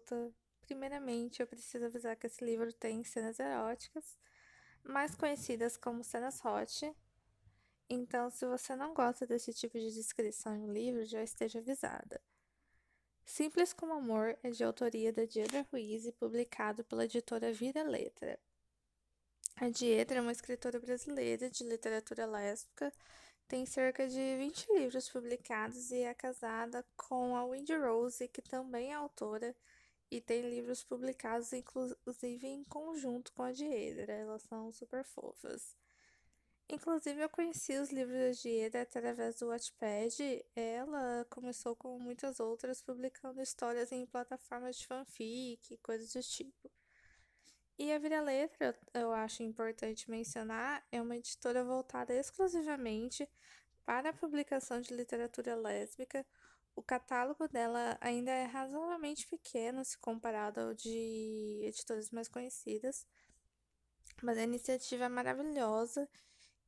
volta. Primeiramente, eu preciso avisar que esse livro tem cenas eróticas, mais conhecidas como cenas hot. Então, se você não gosta desse tipo de descrição em um livro, já esteja avisada. Simples como Amor é de autoria da Diedra Ruiz e publicado pela editora Vida Letra. A Diedra é uma escritora brasileira de literatura lésbica, tem cerca de 20 livros publicados e é casada com a Wendy Rose, que também é autora e tem livros publicados inclusive em conjunto com a Diedra. Elas são super fofas. Inclusive, eu conheci os livros da Dieda através do Wattpad. Ela começou, como muitas outras, publicando histórias em plataformas de fanfic, coisas do tipo. E a Vira Letra, eu acho importante mencionar, é uma editora voltada exclusivamente para a publicação de literatura lésbica. O catálogo dela ainda é razoavelmente pequeno se comparado ao de editoras mais conhecidas, mas a iniciativa é maravilhosa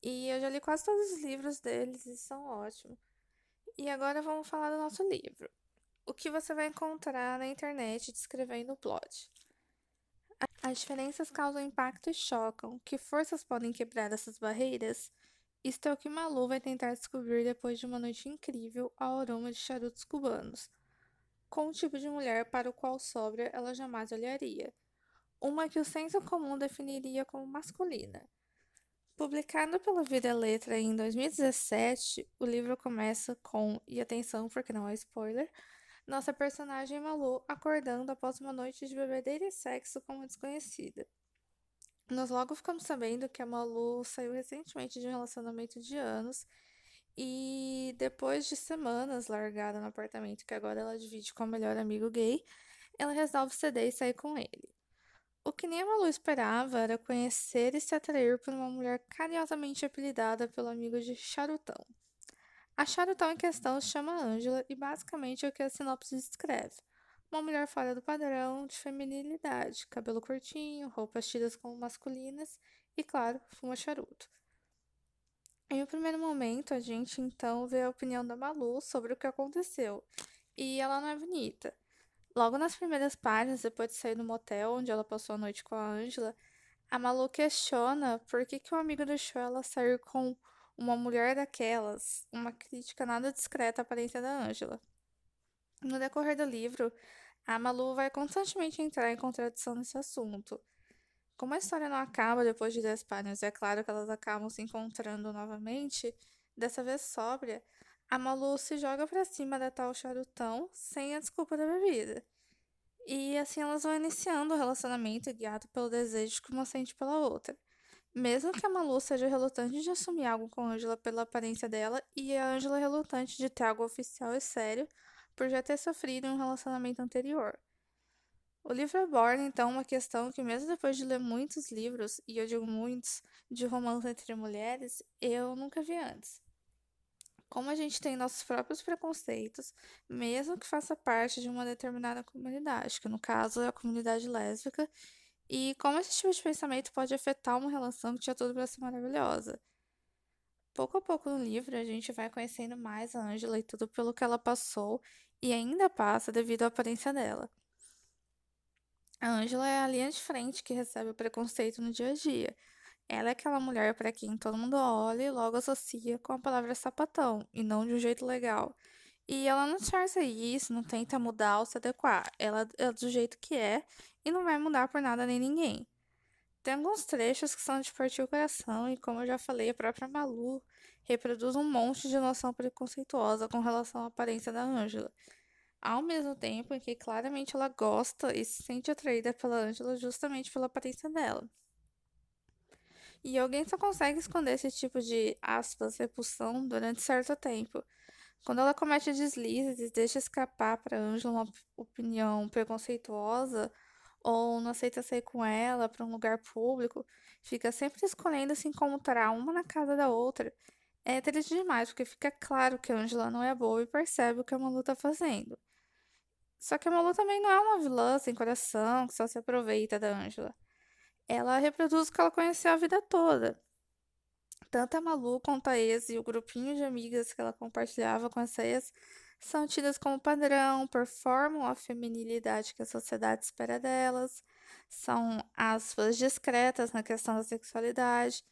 e eu já li quase todos os livros deles e são ótimos. E agora vamos falar do nosso livro. O que você vai encontrar na internet descrevendo o plot. As diferenças causam impacto e chocam. Que forças podem quebrar essas barreiras? O que Malu vai tentar descobrir depois de uma noite incrível ao aroma de charutos cubanos, com um tipo de mulher para o qual sobra ela jamais olharia. Uma que o senso comum definiria como masculina. Publicado pela Vida Letra em 2017, o livro começa com, e atenção porque não é spoiler, nossa personagem Malu acordando após uma noite de bebedeira e sexo com uma desconhecida. Nós logo ficamos sabendo que a Malu saiu recentemente de um relacionamento de anos e depois de semanas largada no apartamento que agora ela divide com o melhor amigo gay, ela resolve ceder e sair com ele. O que nem a Malu esperava era conhecer e se atrair por uma mulher carinhosamente apelidada pelo amigo de Charutão. A Charutão em questão se chama Angela e basicamente é o que a sinopse descreve. Uma mulher fora do padrão de feminilidade, cabelo curtinho, roupas tidas como masculinas e, claro, fuma charuto. Em um primeiro momento, a gente então vê a opinião da Malu sobre o que aconteceu. E ela não é bonita. Logo nas primeiras páginas, depois de sair do motel onde ela passou a noite com a Angela, a Malu questiona por que, que o amigo deixou ela sair com uma mulher daquelas, uma crítica nada discreta à aparência da Angela. No decorrer do livro, a Malu vai constantemente entrar em contradição nesse assunto. Como a história não acaba depois de 10 páginas, é claro que elas acabam se encontrando novamente, dessa vez sóbria, a Malu se joga para cima da tal charutão sem a desculpa da bebida. E assim elas vão iniciando o relacionamento guiado pelo desejo que uma sente pela outra. Mesmo que a Malu seja relutante de assumir algo com a Angela pela aparência dela e a Angela relutante de ter algo oficial e sério por já ter sofrido em um relacionamento anterior. O livro aborda então uma questão que, mesmo depois de ler muitos livros, e eu digo muitos, de romance entre mulheres, eu nunca vi antes como a gente tem nossos próprios preconceitos, mesmo que faça parte de uma determinada comunidade, que no caso é a comunidade lésbica, e como esse tipo de pensamento pode afetar uma relação que tinha tudo para ser maravilhosa. Pouco a pouco no livro, a gente vai conhecendo mais a Angela e tudo pelo que ela passou e ainda passa devido à aparência dela. A Angela é a linha de frente que recebe o preconceito no dia a dia. Ela é aquela mulher para quem todo mundo olha e logo associa com a palavra sapatão, e não de um jeito legal. E ela não disfarça isso, não tenta mudar ou se adequar. Ela é do jeito que é e não vai mudar por nada nem ninguém. Tem alguns trechos que são de partir o coração, e como eu já falei, a própria Malu reproduz um monte de noção preconceituosa com relação à aparência da Ângela. Ao mesmo tempo em que claramente ela gosta e se sente atraída pela Ângela justamente pela aparência dela. E alguém só consegue esconder esse tipo de, aspas, repulsão durante certo tempo. Quando ela comete deslizes e deixa escapar para Angela uma opinião preconceituosa ou não aceita sair com ela para um lugar público, fica sempre escolhendo se encontrar uma na casa da outra. É triste demais, porque fica claro que Angela não é boa e percebe o que a Malu tá fazendo. Só que a Malu também não é uma vilã sem coração que só se aproveita da Angela ela reproduz o que ela conheceu a vida toda. Tanto a Malu quanto a ex e o grupinho de amigas que ela compartilhava com essa ex são tidas como padrão, performam a feminilidade que a sociedade espera delas, são aspas discretas na questão da sexualidade.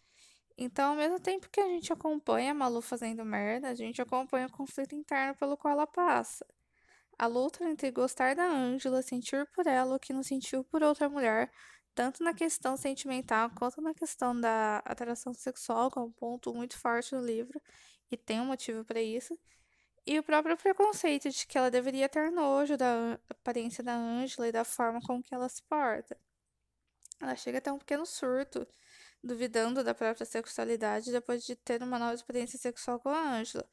Então, ao mesmo tempo que a gente acompanha a Malu fazendo merda, a gente acompanha o conflito interno pelo qual ela passa. A luta entre gostar da Angela, sentir por ela o que não sentiu por outra mulher, tanto na questão sentimental quanto na questão da atração sexual, que é um ponto muito forte no livro, e tem um motivo para isso. E o próprio preconceito de que ela deveria ter nojo da aparência da Angela e da forma com que ela se porta. Ela chega até um pequeno surto, duvidando da própria sexualidade depois de ter uma nova experiência sexual com a Angela.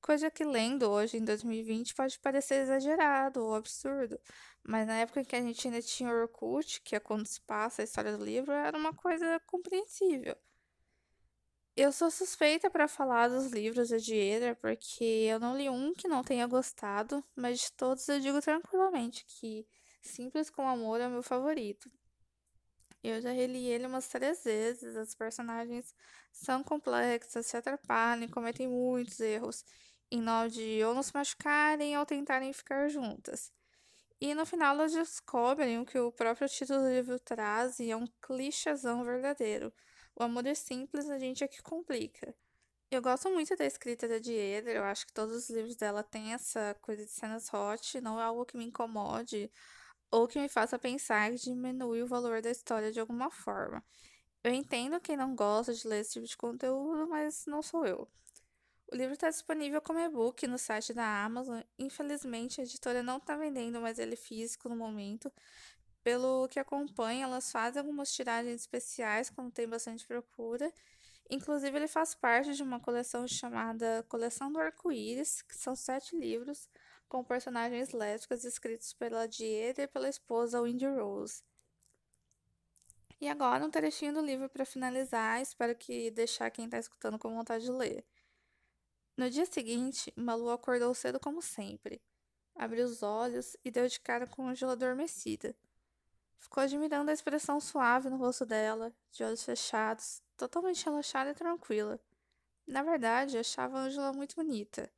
Coisa que lendo hoje em 2020 pode parecer exagerado ou absurdo, mas na época em que a gente ainda tinha Orkut, que é quando se passa a história do livro, era uma coisa compreensível. Eu sou suspeita para falar dos livros da Diedra, porque eu não li um que não tenha gostado, mas de todos eu digo tranquilamente que Simples com Amor é o meu favorito. Eu já reli ele umas três vezes, as personagens são complexas, se atrapalham, cometem muitos erros, em nome de ou não se machucarem ou tentarem ficar juntas. E no final elas descobrem o que o próprio título do livro traz e é um clichêzão verdadeiro o amor é simples, a gente é que complica. Eu gosto muito da escrita da Diedra, eu acho que todos os livros dela têm essa coisa de cenas hot, não é algo que me incomode ou que me faça pensar que diminui o valor da história de alguma forma. Eu entendo quem não gosta de ler esse tipo de conteúdo, mas não sou eu. O livro está disponível como e-book no site da Amazon. Infelizmente, a editora não está vendendo mais ele físico no momento, pelo que acompanha, elas fazem algumas tiragens especiais quando tem bastante procura. Inclusive, ele faz parte de uma coleção chamada Coleção do Arco-Íris, que são sete livros com personagens lésbicas escritos pela Dieta e pela esposa Windy Rose. E agora um trechinho do livro para finalizar, espero que deixar quem está escutando com vontade de ler. No dia seguinte, Malu acordou cedo como sempre. Abriu os olhos e deu de cara com Angela adormecida. Ficou admirando a expressão suave no rosto dela, de olhos fechados, totalmente relaxada e tranquila. Na verdade, achava Angela muito bonita.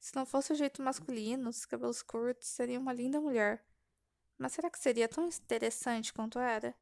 Se não fosse o jeito masculino, os cabelos curtos, seria uma linda mulher. Mas será que seria tão interessante quanto era?